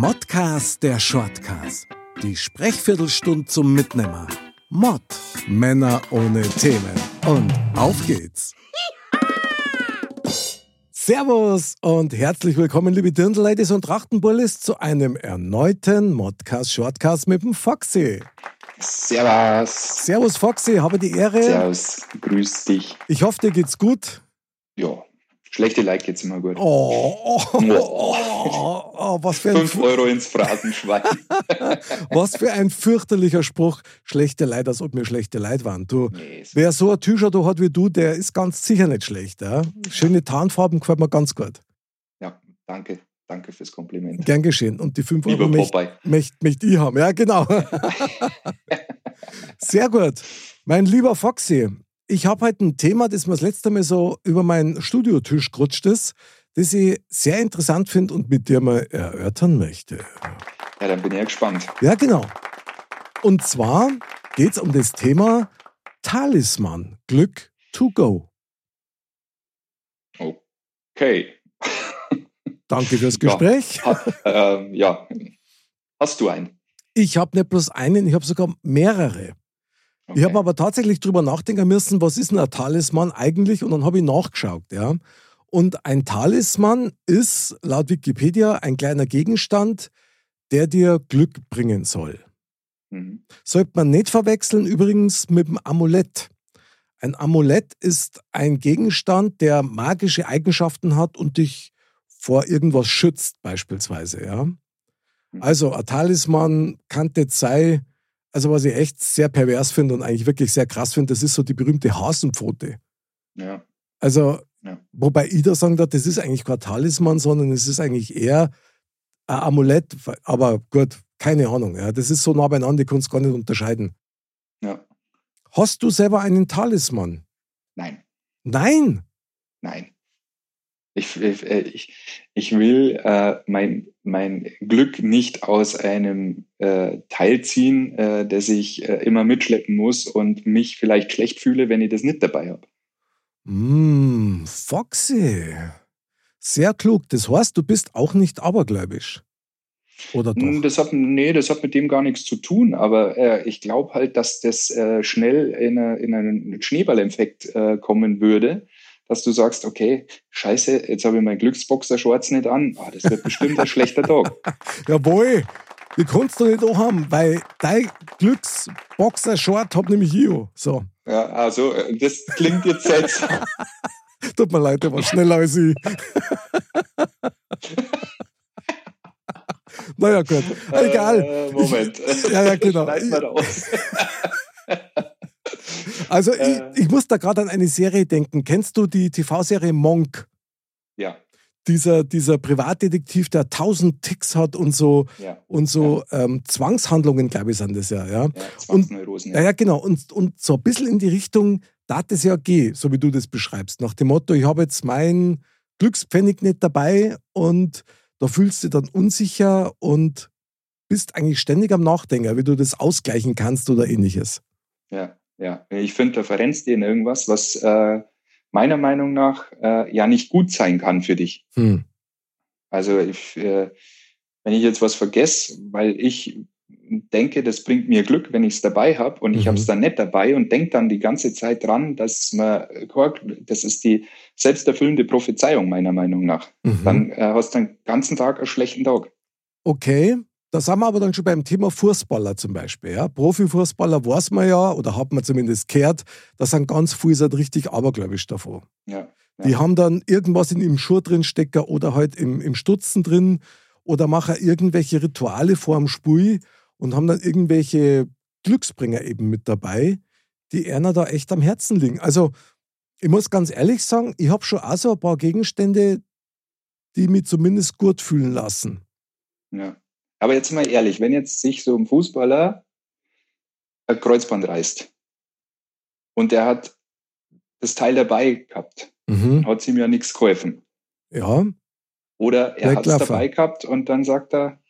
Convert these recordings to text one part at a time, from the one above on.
Modcast der Shortcast. Die Sprechviertelstunde zum Mitnehmer. Mod. Männer ohne Themen. Und auf geht's. Servus und herzlich willkommen, liebe Dirndl-Ladies und Trachtenbullis, zu einem erneuten Modcast Shortcast mit dem Foxy. Servus. Servus, Foxy, habe die Ehre. Servus, grüß dich. Ich hoffe, dir geht's gut. Ja, schlechte Like geht's immer gut. Oh, oh, oh, oh, was für ein 5 Euro ins Phrasenschwein. Was für ein fürchterlicher Spruch. Schlechte Leid, als ob mir schlechte Leid waren. Du, nee, so- wer so ein T-Shirt hat wie du, der ist ganz sicher nicht schlecht. Ja? Schöne Tarnfarben gefällt mir ganz gut. ja, danke. Danke fürs Kompliment. Gern geschehen. Und die 5 Lieber Euro möchte möcht, möcht ich haben. Ja, genau. Sehr gut. Mein lieber Foxy, ich habe heute ein Thema, das mir das letzte Mal so über meinen Studiotisch gerutscht ist, das ich sehr interessant finde und mit dir mal erörtern möchte. Ja, dann bin ich ja gespannt. Ja, genau. Und zwar geht es um das Thema Talisman, Glück to go. Okay. Danke fürs Ja. Gespräch. Ha, ähm, ja. Hast du einen? Ich habe nicht bloß einen, ich habe sogar mehrere. Okay. Ich habe aber tatsächlich drüber nachdenken müssen, was ist denn ein Talisman eigentlich? Und dann habe ich nachgeschaut, ja. Und ein Talisman ist laut Wikipedia ein kleiner Gegenstand, der dir Glück bringen soll. Mhm. Sollte man nicht verwechseln übrigens mit dem Amulett. Ein Amulett ist ein Gegenstand, der magische Eigenschaften hat und dich vor irgendwas schützt, beispielsweise, ja. Also ein Talisman kann jetzt sein, also was ich echt sehr pervers finde und eigentlich wirklich sehr krass finde, das ist so die berühmte Hasenpfote. Ja. Also, Ja. wobei ich da sagen darf, das ist eigentlich kein Talisman, sondern es ist eigentlich eher ein Amulett, aber gut, keine Ahnung. Ja. Das ist so nah beieinander, ich kann es gar nicht unterscheiden. ja. Hast du selber einen Talisman? Nein. Nein! Nein. Ich, ich, äh, ich, ich will äh, mein, mein Glück nicht aus einem äh, Teil ziehen, äh, das ich äh, immer mitschleppen muss und mich vielleicht schlecht fühle, wenn ich das nicht dabei habe. Mm, Foxy. Sehr klug. Das heißt, du bist auch nicht abergläubisch. Oder doch? Hm, Das hat, nee, das hat mit dem gar nichts zu tun, aber äh, ich glaube halt, dass das äh, schnell in, eine, in einen Schneeballeffekt äh, kommen würde, dass du sagst, okay, scheiße, jetzt habe ich meinen Glücksboxer-Shorts nicht an. Ah, das wird bestimmt ein schlechter Tag. Jawohl, die kannst du nicht auch haben, weil dein Glücksboxer-Short hab nämlich ich auch. So, Ja, also, äh, das klingt jetzt seltsam. tut mir leid, der war schneller als ich. naja, gut, egal. Äh, Moment. Ja, ja, genau. Also, ich, äh. ich muss da gerade an eine Serie denken. Kennst du die TV-Serie Monk? Ja, Dieser, dieser Privatdetektiv, der tausend Ticks hat und so, ja, und so ähm, Zwangshandlungen, glaube ich, sind das ja. ja? ja. Zwangsneurosen. Ja, ja, genau. Und, und so ein bisschen in die Richtung, da es ja gehen, so wie du das beschreibst. Nach dem Motto, ich habe jetzt meinen Glückspfennig nicht dabei und da fühlst du dich dann unsicher und bist eigentlich ständig am Nachdenken, wie du das ausgleichen kannst oder ähnliches. Ja, ja. Ich finde, da verrennst du in irgendwas, was äh, meiner Meinung nach äh, ja nicht gut sein kann für dich. Hm. Also ich, äh, wenn ich jetzt was vergesse, weil ich denke, das bringt mir Glück, wenn ich es dabei habe und ich Mhm. habe es dann nicht dabei und denke dann die ganze Zeit dran, dass man, das ist die selbsterfüllende Prophezeiung meiner Meinung nach. Mhm. Dann äh, hast du den ganzen Tag einen schlechten Tag. Okay, da sind wir aber dann schon beim Thema Fußballer zum Beispiel. Ja? Profifußballer weiß man ja, oder hat man zumindest gehört, da sind ganz viele sind richtig abergläubisch davon. Ja, Die Ja. haben dann irgendwas in im Schuh drin stecken oder halt im, im Stutzen drin oder machen irgendwelche Rituale vor dem Spiel und haben dann irgendwelche Glücksbringer eben mit dabei, die einer da echt am Herzen liegen. Also ich muss ganz ehrlich sagen, ich habe schon auch so ein paar Gegenstände, die mich zumindest gut fühlen lassen. ja. Aber jetzt mal ehrlich, wenn jetzt sich so ein Fußballer ein Kreuzband reißt und der hat das Teil dabei gehabt, Mhm. hat ihm ja nichts geholfen. Ja, Oder er hat es dabei gehabt und dann sagt er,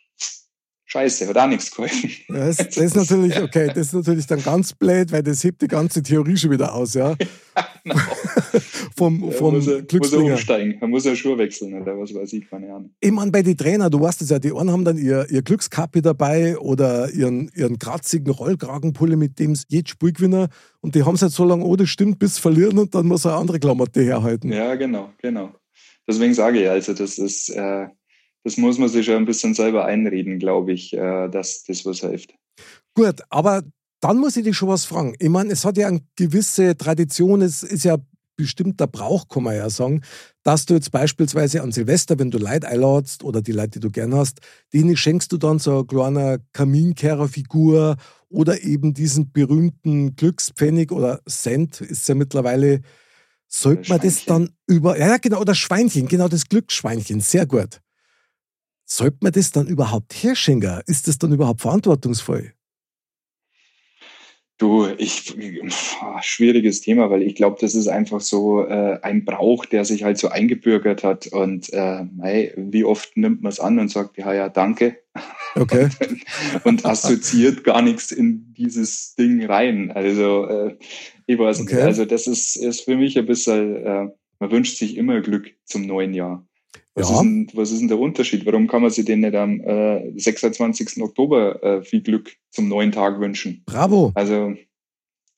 Scheiße, hat auch nichts geholfen. Das, das, ist natürlich, okay, das ist natürlich dann ganz blöd, weil das hebt die ganze Theorie schon wieder aus, ja. ja genau. vom vom muss er, muss er umsteigen, er muss er Schuhe wechseln oder was weiß ich, keine Ahnung. Ich meine, bei den Trainer, du weißt es ja, die einen haben dann ihr, ihr Glückskappe dabei oder ihren, ihren kratzigen Rollkragenpulle, mit dem jedes Spiel gewinnen und die haben es halt so lange, oh, das stimmt, bis verlieren und dann muss er eine andere Klamotte herhalten. Ja, genau, genau. Deswegen sage ich also, das ist, äh, das muss man sich schon ein bisschen selber einreden, glaube ich, äh, dass das was hilft. Gut, aber dann muss ich dich schon was fragen. Ich meine, es hat ja eine gewisse Tradition, es ist ja bestimmter Brauch, kann man ja sagen, dass du jetzt beispielsweise an Silvester, wenn du Leute einladst oder die Leute, die du gern hast, denen schenkst du dann so eine kleine Kaminkehrerfigur oder eben diesen berühmten Glückspfennig oder Cent ist ja mittlerweile. Sollte man das dann über, ja genau, oder Schweinchen, genau das Glücksschweinchen, sehr gut. Sollte man das dann überhaupt herschenken? Ist das dann überhaupt verantwortungsvoll? Du, ich, schwieriges Thema, weil ich glaube, das ist einfach so äh, ein Brauch, der sich halt so eingebürgert hat. Und äh, hey, wie oft nimmt man es an und sagt, ja, ja, danke. Okay. und assoziiert gar nichts in dieses Ding rein. Also, äh, ich weiß okay. nicht. Also, das ist, ist für mich ein bisschen, äh, man wünscht sich immer Glück zum neuen Jahr. Was, ja. ist denn, was ist denn der Unterschied? Warum kann man sich den nicht am äh, 26. Oktober äh, viel Glück zum neuen Tag wünschen? Bravo. Also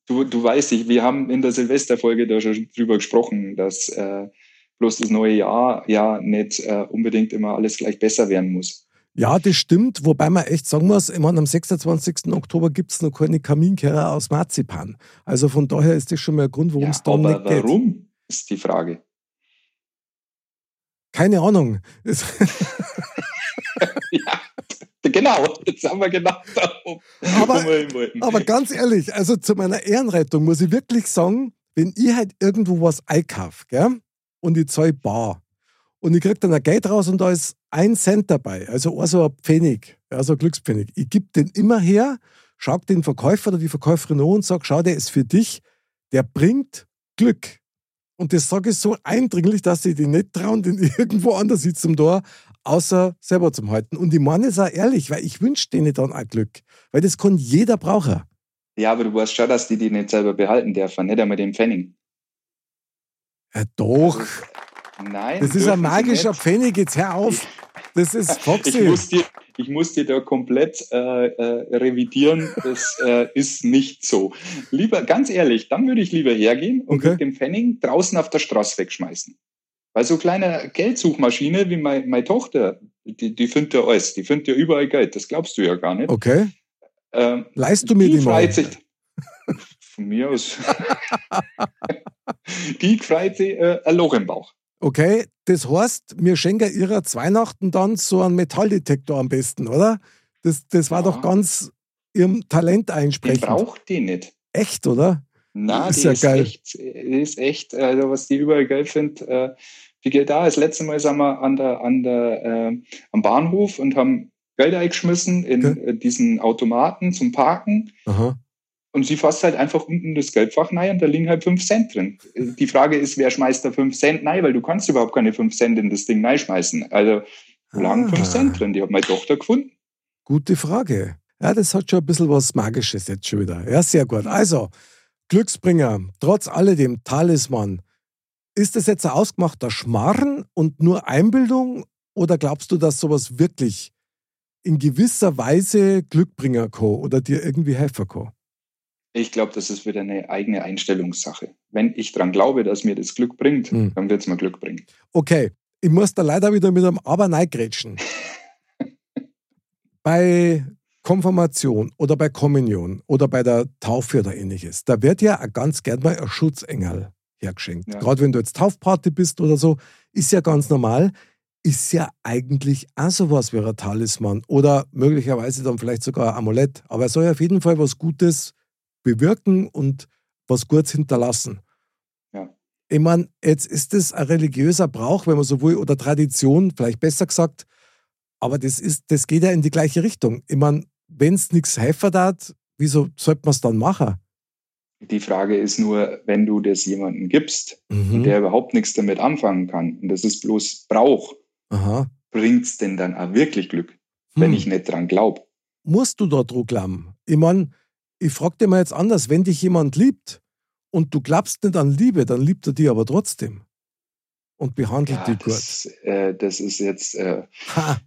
du, du weißt, ich, wir haben in der Silvesterfolge da schon drüber gesprochen, dass äh, bloß das neue Jahr ja nicht äh, unbedingt immer alles gleich besser werden muss. Ja, das stimmt, wobei man echt sagen muss, ich meine, am 26. Oktober gibt es noch keine Kaminkehrer aus Marzipan. Also von daher ist das schon mal ein Grund, warum es ja, da nicht geht. Warum ist die Frage? Keine Ahnung. ja, genau, jetzt haben wir genau darum. Aber, aber ganz ehrlich, also zu meiner Ehrenrettung muss ich wirklich sagen, wenn ich halt irgendwo was einkaufe, gell, und ich zahle bar, und ich kriege dann ein Geld raus und da ist ein Cent dabei, also so ein Pfennig, also ein Glückspfennig. Ich gebe den immer her, schau den Verkäufer oder die Verkäuferin an und sage, schau, der ist für dich, der bringt Glück. Und das sage ich so eindringlich, dass sie die nicht trauen, den irgendwo anders zum Tor, außer selber zum halten. Und ich meine es auch ehrlich, weil ich wünsche denen dann ein Glück. Weil das kann jeder brauchen. Ja, aber du weißt schon, dass die die nicht selber behalten dürfen, nicht einmal den Pfennig. Ja, doch. Also, nein. Das ist ein magischer Pfennig, jetzt hör auf. Das ist Foxy. Ich muss dir, ich muss dir da komplett äh, äh, revidieren. Das äh, ist nicht so. Lieber, ganz ehrlich, dann würde ich lieber hergehen und okay. mit dem Pfennig draußen auf der Straße wegschmeißen. Weil so kleine Geldsuchmaschine wie mein, meine Tochter, die, die findet ja alles, die findet ja überall Geld. Das glaubst du ja gar nicht. Okay. Ähm, Leist du mir die, die freut sich, Von mir aus. die freut sich äh, ein Loch im Bauch. Okay, das heißt, wir schenken ihrer Weihnachten dann so einen Metalldetektor am besten, oder? Das, das war ja. doch ganz ihrem Talent einsprechend. Die braucht die nicht. Echt, oder? Na, ist die ja ist geil. echt, die ist echt, also was die überall geil findet. Äh, wie geht da? Das letzte Mal sind wir an der, an der, äh, am Bahnhof und haben Geld eingeschmissen in okay. Äh, diesen Automaten zum Parken. Aha. Und sie fasst halt einfach unten das Geldfach rein und da liegen halt 5 Cent drin. Die Frage ist, wer schmeißt da 5 Cent rein? Weil du kannst überhaupt keine 5 Cent in das Ding reinschmeißen. Also da lagen 5 ah. Cent drin. Die hat meine Tochter gefunden. Gute Frage. Ja, das hat schon ein bisschen was Magisches jetzt schon wieder. Ja, sehr gut. Also, Glücksbringer, trotz alledem Talisman. Ist das jetzt ein ausgemachter Schmarren und nur Einbildung? Oder glaubst du, dass sowas wirklich in gewisser Weise Glückbringer kann oder dir irgendwie helfen kann? Ich glaube, das ist wieder eine eigene Einstellungssache. Wenn ich daran glaube, dass mir das Glück bringt, hm. dann wird es mir Glück bringen. Okay, ich muss da leider wieder mit einem Aber neigrätschen. bei Konfirmation oder bei Kommunion oder bei der Taufe oder ähnliches, da wird ja ganz gern mal ein Schutzengel hergeschenkt. Ja. Gerade wenn du jetzt Taufparty bist oder so, ist ja ganz normal. Ist ja eigentlich auch sowas wie ein Talisman oder möglicherweise dann vielleicht sogar ein Amulett. Aber es soll ja auf jeden Fall was Gutes bewirken und was Gutes hinterlassen. Ja. Ich meine, jetzt ist es ein religiöser Brauch, wenn man so will, oder Tradition, vielleicht besser gesagt, aber das, ist, das geht ja in die gleiche Richtung. Ich meine, wenn es nichts helfen hat, wieso sollte man es dann machen? Die Frage ist nur, wenn du das jemandem gibst mhm. und der überhaupt nichts damit anfangen kann, und das ist bloß Brauch, bringt es denn dann auch wirklich Glück? wenn hm. ich nicht dran glaube. Musst du da dran glauben? Ich meine, ich frage dir mal jetzt anders, wenn dich jemand liebt und du glaubst nicht an Liebe, dann liebt er dich aber trotzdem und behandelt ja, die das, gut. Äh, das ist jetzt, äh,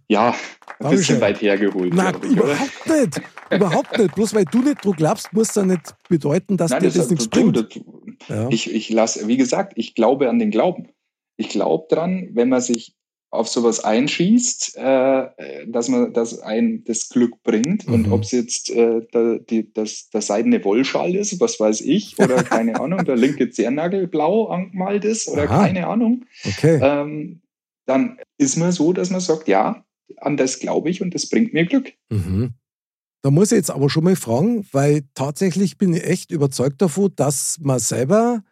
ja, ein bisschen weit hergeholt. Nein, ich, überhaupt oder? nicht. überhaupt nicht. Bloß weil du nicht dran glaubst, muss das nicht bedeuten, dass Nein, dir das, das nichts bringt. Das, ja. Ich, ich lasse, wie gesagt, ich glaube an den Glauben. Ich glaube dran, wenn man sich auf sowas einschießt, äh, dass man dass ein das Glück bringt mhm. und ob es jetzt äh, der, die, das, der seidene Wollschal ist, was weiß ich, oder keine Ahnung, der linke Zehennagel blau angemalt ist oder Aha. keine Ahnung, okay. ähm, dann ist man so, dass man sagt, ja, an das glaube ich und das bringt mir Glück. Mhm. Da muss ich jetzt aber schon mal fragen, weil tatsächlich bin ich echt überzeugt davon, dass man selber,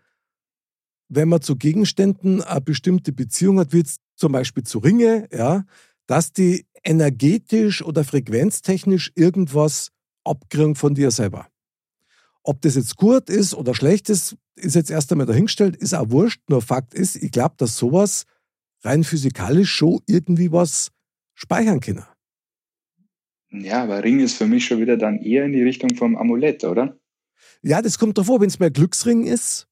wenn man zu Gegenständen eine bestimmte Beziehung hat, wie jetzt zum Beispiel zu Ringe, ja, dass die energetisch oder frequenztechnisch irgendwas abkriegen von dir selber. Ob das jetzt gut ist oder schlecht ist, ist jetzt erst einmal dahingestellt, ist auch wurscht. Nur Fakt ist, ich glaube, dass sowas rein physikalisch schon irgendwie was speichern kann. Ja, aber Ring ist für mich schon wieder dann eher in die Richtung vom Amulett, oder? Ja, das kommt davor, wenn es mehr Glücksring ist.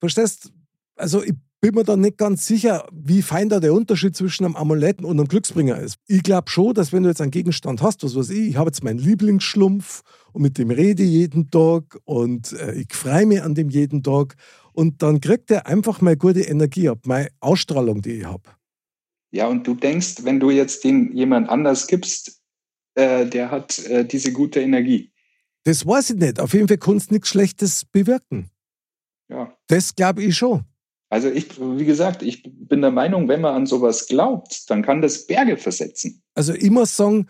Verstehst? Also ich bin mir dann nicht ganz sicher, wie fein da der Unterschied zwischen einem Amuletten und einem Glücksbringer ist. Ich glaube schon, dass wenn du jetzt einen Gegenstand hast, was weiß ich, ich habe jetzt meinen Lieblingsschlumpf und mit dem rede ich jeden Tag und äh, ich freue mich an dem jeden Tag und dann kriegt er einfach mal gute Energie ab, meine Ausstrahlung, die ich habe. Ja, und du denkst, wenn du jetzt den jemand anders gibst, äh, der hat äh, diese gute Energie. Das weiß ich nicht. Auf jeden Fall kannst du nichts Schlechtes bewirken. Ja. Das glaube ich schon. Also ich, wie gesagt, ich bin der Meinung, wenn man an sowas glaubt, dann kann das Berge versetzen. Also ich muss sagen,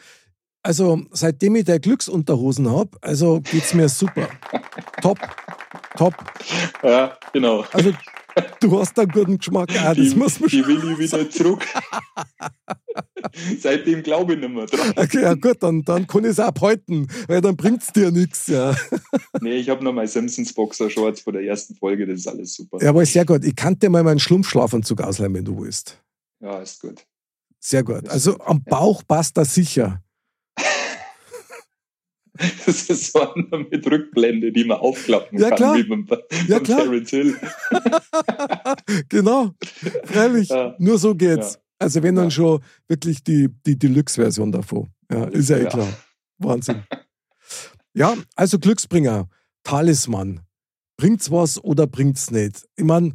also seitdem ich der Glücksunterhosen habe, also geht es mir super. top, top. Ja, genau. Also Du hast einen guten Geschmack. Ah, das die, muss man die will ich wieder zurück. Seitdem glaube ich nicht mehr dran. Okay, ja gut, dann, dann kann ich es abhalten, weil dann bringt es dir nichts. Ja. Nee, ich habe noch mal Simpsons Boxer Shorts von der ersten Folge, das ist alles super. Ja, aber sehr gut. Ich kann dir mal meinen Schlumpfschlafanzug ausleihen, wenn du willst. Ja, ist gut. Sehr gut. Also am Bauch passt das sicher. Das ist so eine mit Rückblende, die man aufklappen ja, kann, klar. wie beim, ja, klar. Terence Hill. genau, freilich. Ja. Nur so geht's. Ja. Also wenn dann schon wirklich die, die Deluxe-Version davon. Ja, ist ja eh klar. Wahnsinn. ja, also Glücksbringer, Talisman. Bringt's was oder bringt's nicht? Ich meine,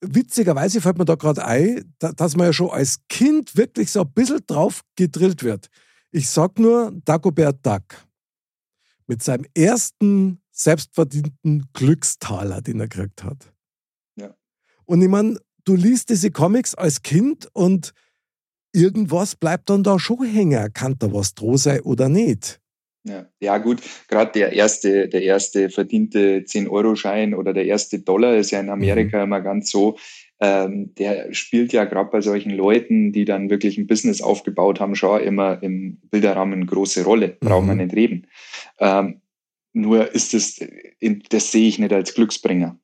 witzigerweise fällt mir da gerade ein, dass man ja schon als Kind wirklich so ein bisschen drauf gedrillt wird. Ich sag nur Dagobert Duck mit seinem ersten selbstverdienten Glückstaler, den er gekriegt hat. Ja. Und ich meine, du liest diese Comics als Kind und irgendwas bleibt dann da schon hängen. Kann da was droh sein oder nicht? Ja, ja gut, gerade der erste, der erste verdiente 10-Euro-Schein oder der erste Dollar ist ja in Amerika mhm. immer ganz so, ähm, der spielt ja gerade bei solchen Leuten, die dann wirklich ein Business aufgebaut haben, schon immer im Bilderrahmen eine große Rolle. Braucht man mhm. nicht reden. Ähm, nur ist es, das sehe ich nicht als Glücksbringer.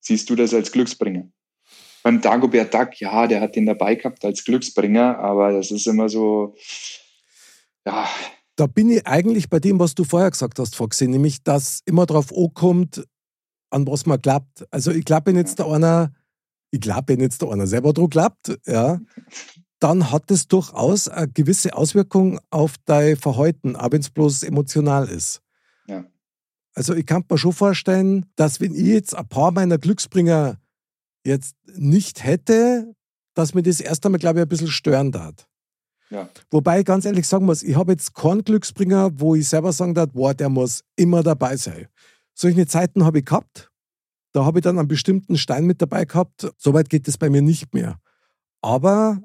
Siehst du das als Glücksbringer? Beim Dagobert Duck, ja, der hat den dabei gehabt als Glücksbringer, aber das ist immer so, ja. Da bin ich eigentlich bei dem, was du vorher gesagt hast, Foxy, nämlich, dass immer darauf ankommt, an was man glaubt. Also ich glaube, wenn jetzt ja. da einer ich glaube, wenn jetzt da einer selber dran glaubt, ja, dann hat es durchaus eine gewisse Auswirkung auf dein Verhalten, auch wenn es bloß emotional ist. Ja. Also ich kann mir schon vorstellen, dass wenn ich jetzt ein paar meiner Glücksbringer jetzt nicht hätte, dass mir das erst einmal, glaube ich, ein bisschen stören darf. Ja. Wobei ich ganz ehrlich sagen muss, ich habe jetzt keinen Glücksbringer, wo ich selber sagen darf, boah, der muss immer dabei sein. Solche Zeiten habe ich gehabt, da habe ich dann einen bestimmten Stein mit dabei gehabt. Soweit geht es bei mir nicht mehr. Aber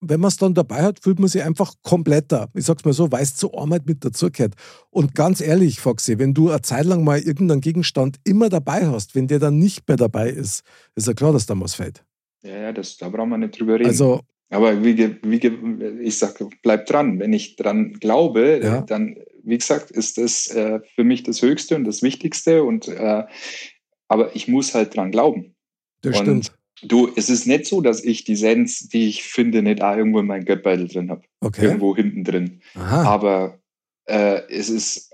wenn man es dann dabei hat, fühlt man sich einfach kompletter. Ich sag's mal so, weiß zur Arbeit mit dazugehört. Und ganz ehrlich, Foxy, wenn du eine Zeit lang mal irgendeinen Gegenstand immer dabei hast, wenn der dann nicht mehr dabei ist, ist ja klar, dass da was fällt. Ja, ja, das, da brauchen wir nicht drüber reden. Also, Aber wie, wie, ich sage, bleib dran. Wenn ich dran glaube, ja. dann, wie gesagt, ist das äh, für mich das Höchste und das Wichtigste. Und äh, aber ich muss halt dran glauben. Das und, stimmt. Du, es ist nicht so, dass ich die Sens, die ich finde, nicht auch irgendwo in meinem Geldbeutel drin habe. Okay. Irgendwo hinten drin. Aha. Aber äh, es ist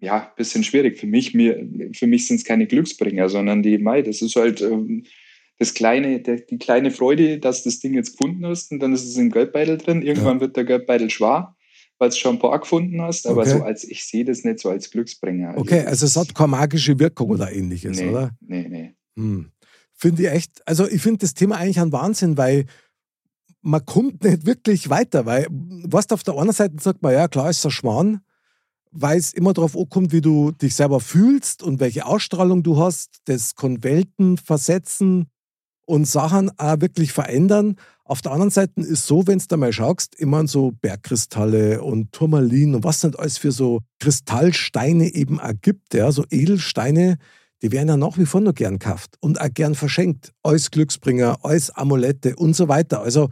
ja ein bisschen schwierig. Für mich, mir, für mich sind es keine Glücksbringer, sondern die Mai, das ist halt ähm, das kleine, der, die kleine Freude, dass das Ding jetzt gefunden hast und dann ist es im Geldbeutel drin. Irgendwann Ja. wird der Geldbeutel schwer, weil du schon ein paar gefunden hast. Aber Okay. so als ich sehe das nicht so als Glücksbringer. Okay, also es hat keine magische Wirkung oder ähnliches, nee, oder? Nee, nee. Hm. Finde ich echt, also ich finde das Thema eigentlich ein Wahnsinn, weil man kommt nicht wirklich weiter, weil, was auf der einen Seite sagt man, ja klar ist ein Schmarrn, weil es immer darauf ankommt, wie du dich selber fühlst und welche Ausstrahlung du hast, das kann Welten versetzen und Sachen auch wirklich verändern. Auf der anderen Seite ist so, wenn du da mal schaust, immer so Bergkristalle und Turmalin und was nicht alles für so Kristallsteine eben auch gibt, ja, so Edelsteine, die werden ja nach wie vor noch gern gekauft und auch gern verschenkt. Als Glücksbringer, als Amulette und so weiter. Also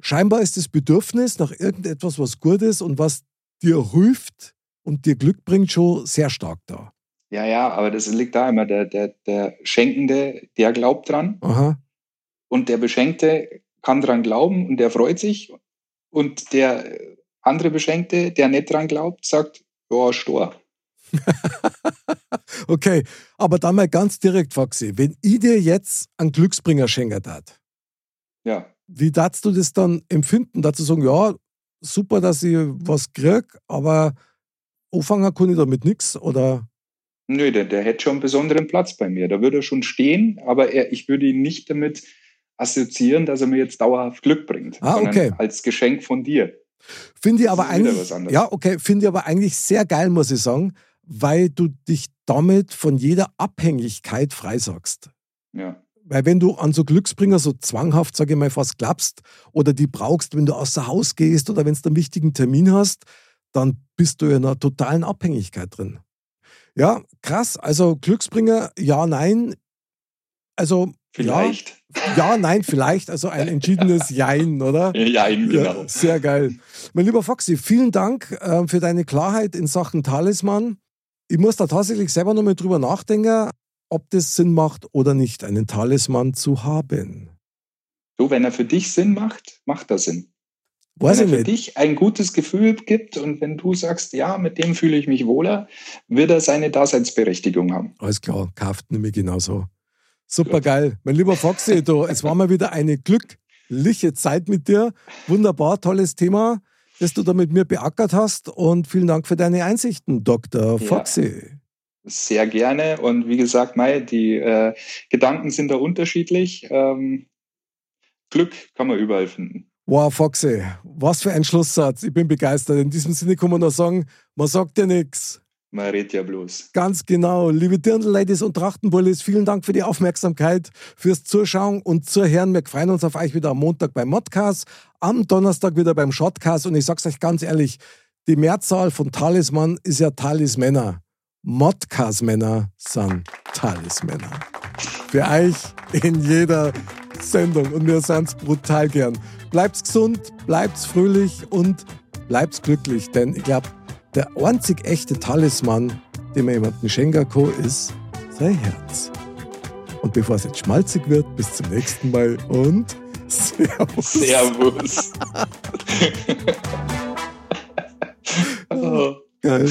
scheinbar ist das Bedürfnis nach irgendetwas, was gut ist und was dir hilft und dir Glück bringt, schon sehr stark da. Ja, ja, aber das liegt da immer. Der, der, der Schenkende, der glaubt dran Aha. und der Beschenkte kann dran glauben und der freut sich. Und der andere Beschenkte, der nicht dran glaubt, sagt, ja, Stor. Okay, aber dann mal ganz direkt, Foxy. Wenn ich dir jetzt einen Glücksbringer schenken darf, Ja. wie darfst du das dann empfinden? Dazu sagen, ja, super, dass ich was krieg, aber anfangen kann ich damit nichts oder Nö, der, der hätte schon einen besonderen Platz bei mir. Da würde er schon stehen, aber er, ich würde ihn nicht damit assoziieren, dass er mir jetzt dauerhaft Glück bringt, Ah, okay. als Geschenk von dir. Finde ich aber eigentlich, ja, okay, finde ich aber eigentlich sehr geil, muss ich sagen, weil du dich damit von jeder Abhängigkeit freisagst. Ja. Weil wenn du an so Glücksbringer so zwanghaft, sage ich mal, fast glaubst oder die brauchst, wenn du außer Haus gehst oder wenn du einen wichtigen Termin hast, dann bist du in einer totalen Abhängigkeit drin. Ja, krass. Also Glücksbringer, ja, nein. Also Vielleicht. Ja, ja, nein, vielleicht. Also ein entschiedenes Jein, oder? Ja, genau. Ja, sehr geil. Mein lieber Foxy, vielen Dank äh, für deine Klarheit in Sachen Talisman. Ich muss da tatsächlich selber nochmal drüber nachdenken, ob das Sinn macht oder nicht, einen Talisman zu haben. So, wenn er für dich Sinn macht, macht er Sinn. Weiß wenn er für nicht. dich ein gutes Gefühl gibt und wenn du sagst, ja, mit dem fühle ich mich wohler, wird er seine Daseinsberechtigung haben. Alles klar, kauft nämlich genauso. Super geil. Mein lieber Foxy, du, es war mal wieder eine glückliche Zeit mit dir. Wunderbar, tolles Thema, das du da mit mir beackert hast. Und vielen Dank für deine Einsichten, Dr. Ja. Foxy. Sehr gerne. Und wie gesagt, Mai, die äh, Gedanken sind da unterschiedlich. Ähm, Glück kann man überall finden. Wow, Foxy, was für ein Schlusssatz. Ich bin begeistert. In diesem Sinne kann man nur sagen, man sagt ja nichts. Man redet ja bloß. Ganz genau. Liebe Dirndl-Ladies und Trachtenbullis, vielen Dank für die Aufmerksamkeit, fürs Zuschauen und Zuhören. Wir freuen uns auf euch wieder am Montag beim Modcast, am Donnerstag wieder beim Shotcast. Und ich sag's euch ganz ehrlich, die Mehrzahl von Talisman ist ja Talismänner. Modcast-Männer sind Talismänner. Für euch in jeder Sendung. Und wir sind's brutal gern. Bleibt's gesund, bleibt's fröhlich und bleibt's glücklich. Denn ich glaube, der einzig echte Talisman, den man jemandem schenken kann, ist sein Herz. Und bevor es jetzt schmalzig wird, bis zum nächsten Mal und Servus. Servus. oh. Geil.